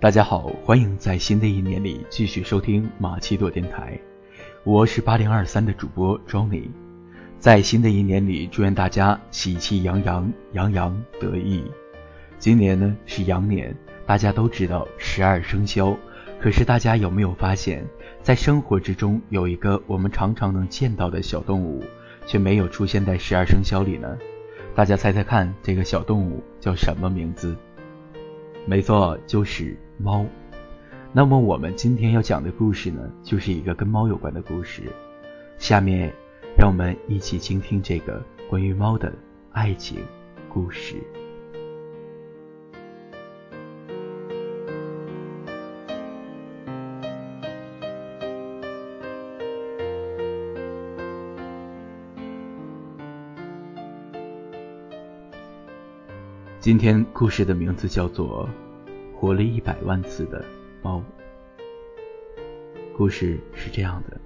大家好，欢迎在新的一年里继续收听马奇朵电台，我是八零二三的主播 Johnny。在新的一年里，祝愿大家喜气洋洋，洋洋得意。今年呢是羊年，大家都知道十二生肖，可是大家有没有发现，在生活之中有一个我们常常能见到的小动物，却没有出现在十二生肖里呢？大家猜猜看，这个小动物叫什么名字？没错，就是猫。那么我们今天要讲的故事呢，就是一个跟猫有关的故事。下面，让我们一起倾听这个关于猫的爱情故事。今天故事的名字叫做《活了一百万次的猫》。故事是这样的：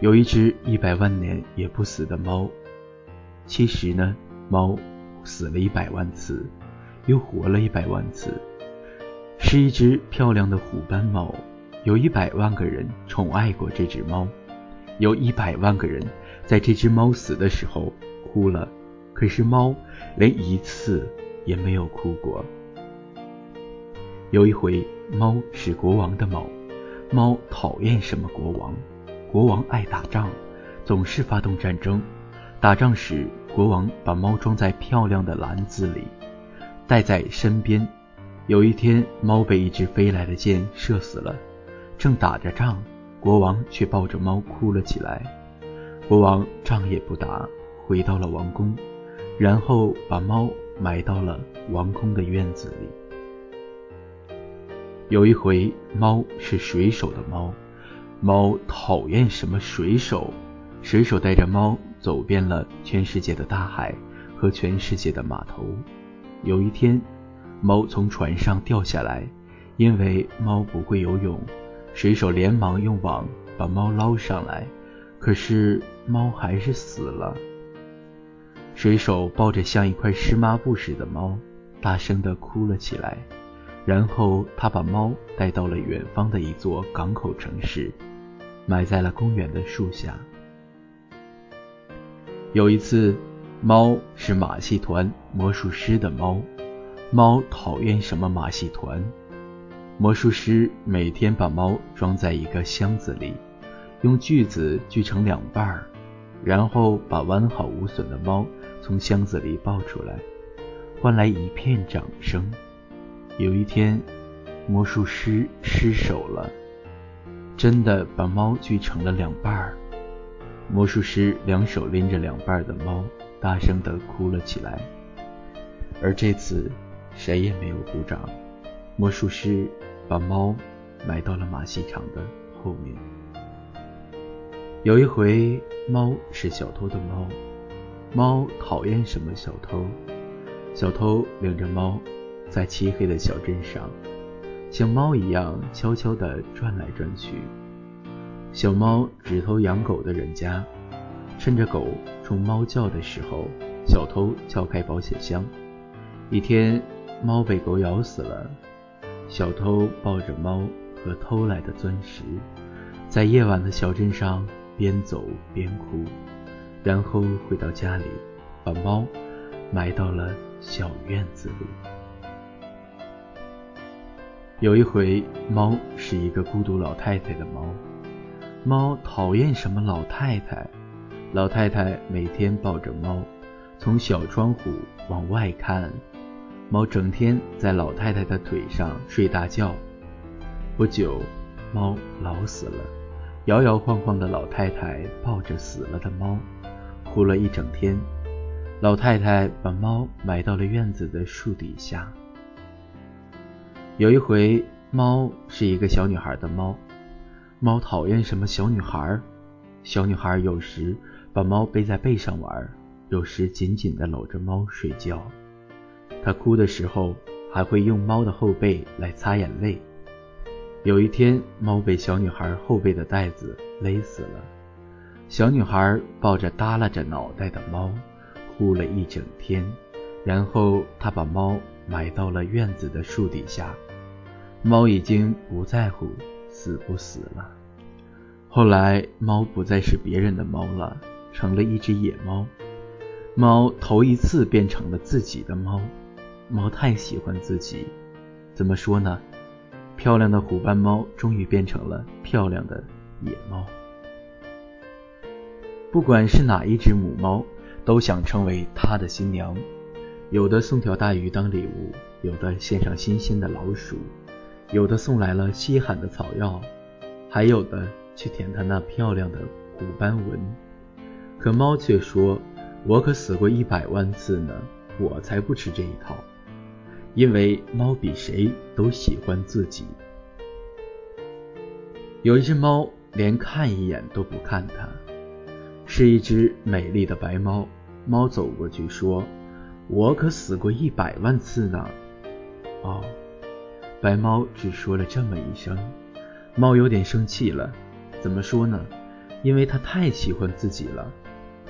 有一只一百万年也不死的猫。其实呢，猫死了一百万次，又活了一百万次，是一只漂亮的虎斑猫。有一百万个人宠爱过这只猫，有一百万个人在这只猫死的时候哭了。可是猫连一次也没有哭过。有一回，猫是国王的猫，猫讨厌什么国王？国王爱打仗，总是发动战争。打仗时，国王把猫装在漂亮的篮子里，带在身边。有一天，猫被一只飞来的箭射死了。正打着仗，国王却抱着猫哭了起来。国王仗也不打，回到了王宫。然后把猫埋到了王宫的院子里。有一回，猫是水手的猫，猫讨厌什么水手？水手带着猫走遍了全世界的大海和全世界的码头。有一天，猫从船上掉下来，因为猫不会游泳，水手连忙用网把猫捞上来，可是猫还是死了。水手抱着像一块湿抹布似的猫，大声地哭了起来。然后他把猫带到了远方的一座港口城市，埋在了公园的树下。有一次，猫是马戏团魔术师的猫，猫讨厌什么马戏团？魔术师每天把猫装在一个箱子里，用锯子锯成两半儿，然后把完好无损的猫。从箱子里抱出来，换来一片掌声。有一天，魔术师失手了，真的把猫锯成了两半儿。魔术师两手拎着两半的猫，大声地哭了起来。而这次，谁也没有鼓掌。魔术师把猫埋到了马戏场的后面。有一回，猫是小偷的猫。猫讨厌什么小偷？小偷领着猫，在漆黑的小镇上，像猫一样悄悄地转来转去。小猫只偷养狗的人家，趁着狗冲猫叫的时候，小偷撬开保险箱。一天，猫被狗咬死了，小偷抱着猫和偷来的钻石，在夜晚的小镇上边走边哭。然后回到家里，把猫埋到了小院子里。有一回，猫是一个孤独老太太的猫。猫讨厌什么老太太？老太太每天抱着猫，从小窗户往外看。猫整天在老太太的腿上睡大觉。不久，猫老死了。摇摇晃晃的老太太抱着死了的猫。哭了一整天，老太太把猫埋到了院子的树底下。有一回，猫是一个小女孩的猫，猫讨厌什么小女孩？小女孩有时把猫背在背上玩，有时紧紧地搂着猫睡觉。她哭的时候还会用猫的后背来擦眼泪。有一天，猫被小女孩后背的带子勒死了。小女孩抱着耷拉着脑袋的猫，哭了一整天。然后她把猫埋到了院子的树底下。猫已经不在乎死不死了。后来，猫不再是别人的猫了，成了一只野猫。猫头一次变成了自己的猫。猫太喜欢自己，怎么说呢？漂亮的虎斑猫终于变成了漂亮的野猫。不管是哪一只母猫，都想成为它的新娘。有的送条大鱼当礼物，有的献上新鲜的老鼠，有的送来了稀罕的草药，还有的。去舔它那漂亮的虎斑纹，可猫却说：“我可死过一百万次呢，我才不吃这一套。”因为猫比谁都喜欢自己。有一只猫连看一眼都不看它，是一只美丽的白猫。猫走过去说：“我可死过一百万次呢。”哦，白猫只说了这么一声，猫有点生气了。怎么说呢？因为它太喜欢自己了。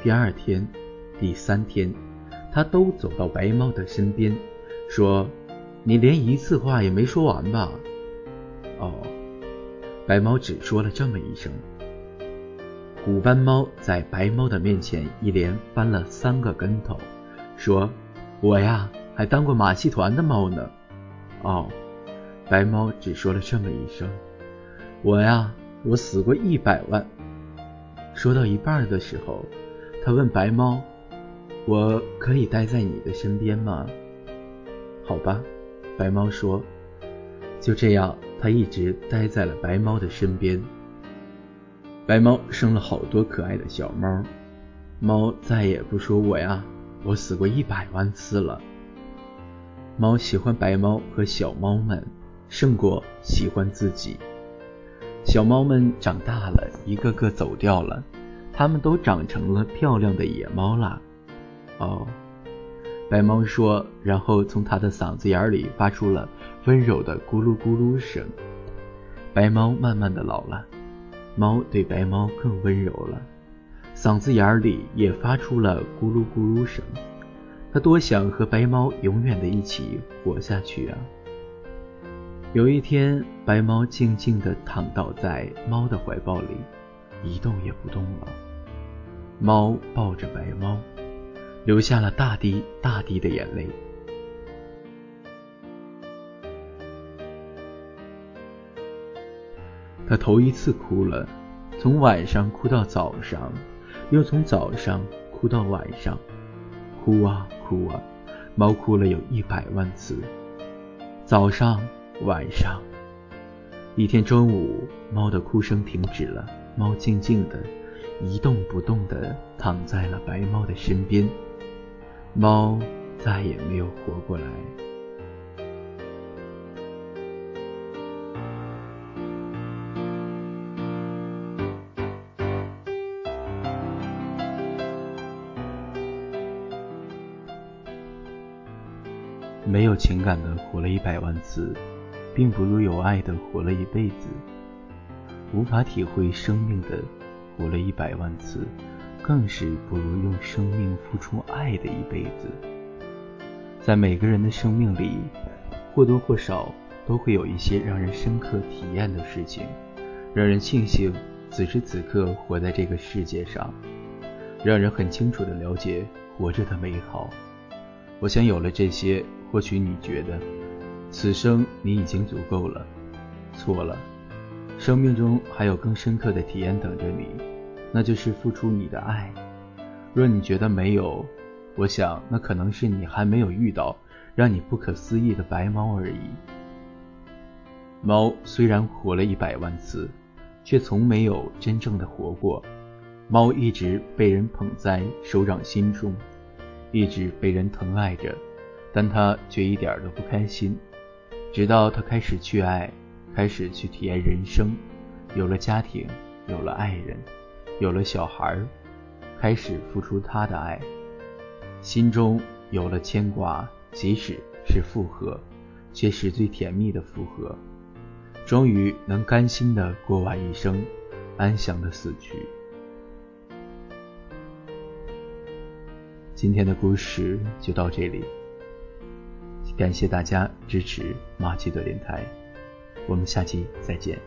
第二天、第三天，它都走到白猫的身边，说：“你连一次话也没说完吧？”哦，白猫只说了这么一声。虎斑猫在白猫的面前一连翻了三个跟头，说：“我呀，还当过马戏团的猫呢。”哦，白猫只说了这么一声：“我呀。”我死过一百万。说到一半的时候，他问白猫：“我可以待在你的身边吗？”好吧，白猫说。就这样，他一直待在了白猫的身边。白猫生了好多可爱的小猫，猫再也不说我呀，我死过一百万次了。猫喜欢白猫和小猫们，胜过喜欢自己。小猫们长大了，一个个走掉了，它们都长成了漂亮的野猫啦。哦，白猫说，然后从它的嗓子眼里发出了温柔的咕噜咕噜声。白猫慢慢的老了，猫对白猫更温柔了，嗓子眼里也发出了咕噜咕噜声。它多想和白猫永远的一起活下去啊！有一天，白猫静静地躺倒在猫的怀抱里，一动也不动了。猫抱着白猫，流下了大滴大滴的眼泪。它头一次哭了，从晚上哭到早上，又从早上哭到晚上，哭啊哭啊，猫哭了有一百万次。早上。晚上，一天中午，猫的哭声停止了。猫静静的，一动不动的躺在了白猫的身边。猫再也没有活过来。没有情感的活了一百万次。并不如有爱的活了一辈子，无法体会生命的活了一百万次，更是不如用生命付出爱的一辈子。在每个人的生命里，或多或少都会有一些让人深刻体验的事情，让人庆幸此时此刻活在这个世界上，让人很清楚的了解活着的美好。我想有了这些，或许你觉得。此生你已经足够了，错了，生命中还有更深刻的体验等着你，那就是付出你的爱。若你觉得没有，我想那可能是你还没有遇到让你不可思议的白猫而已。猫虽然活了一百万次，却从没有真正的活过。猫一直被人捧在手掌心中，一直被人疼爱着，但它却一点都不开心。直到他开始去爱，开始去体验人生，有了家庭，有了爱人，有了小孩，开始付出他的爱，心中有了牵挂，即使是复合，却是最甜蜜的复合，终于能甘心的过完一生，安详的死去。今天的故事就到这里。感谢大家支持马奇的电台，我们下期再见。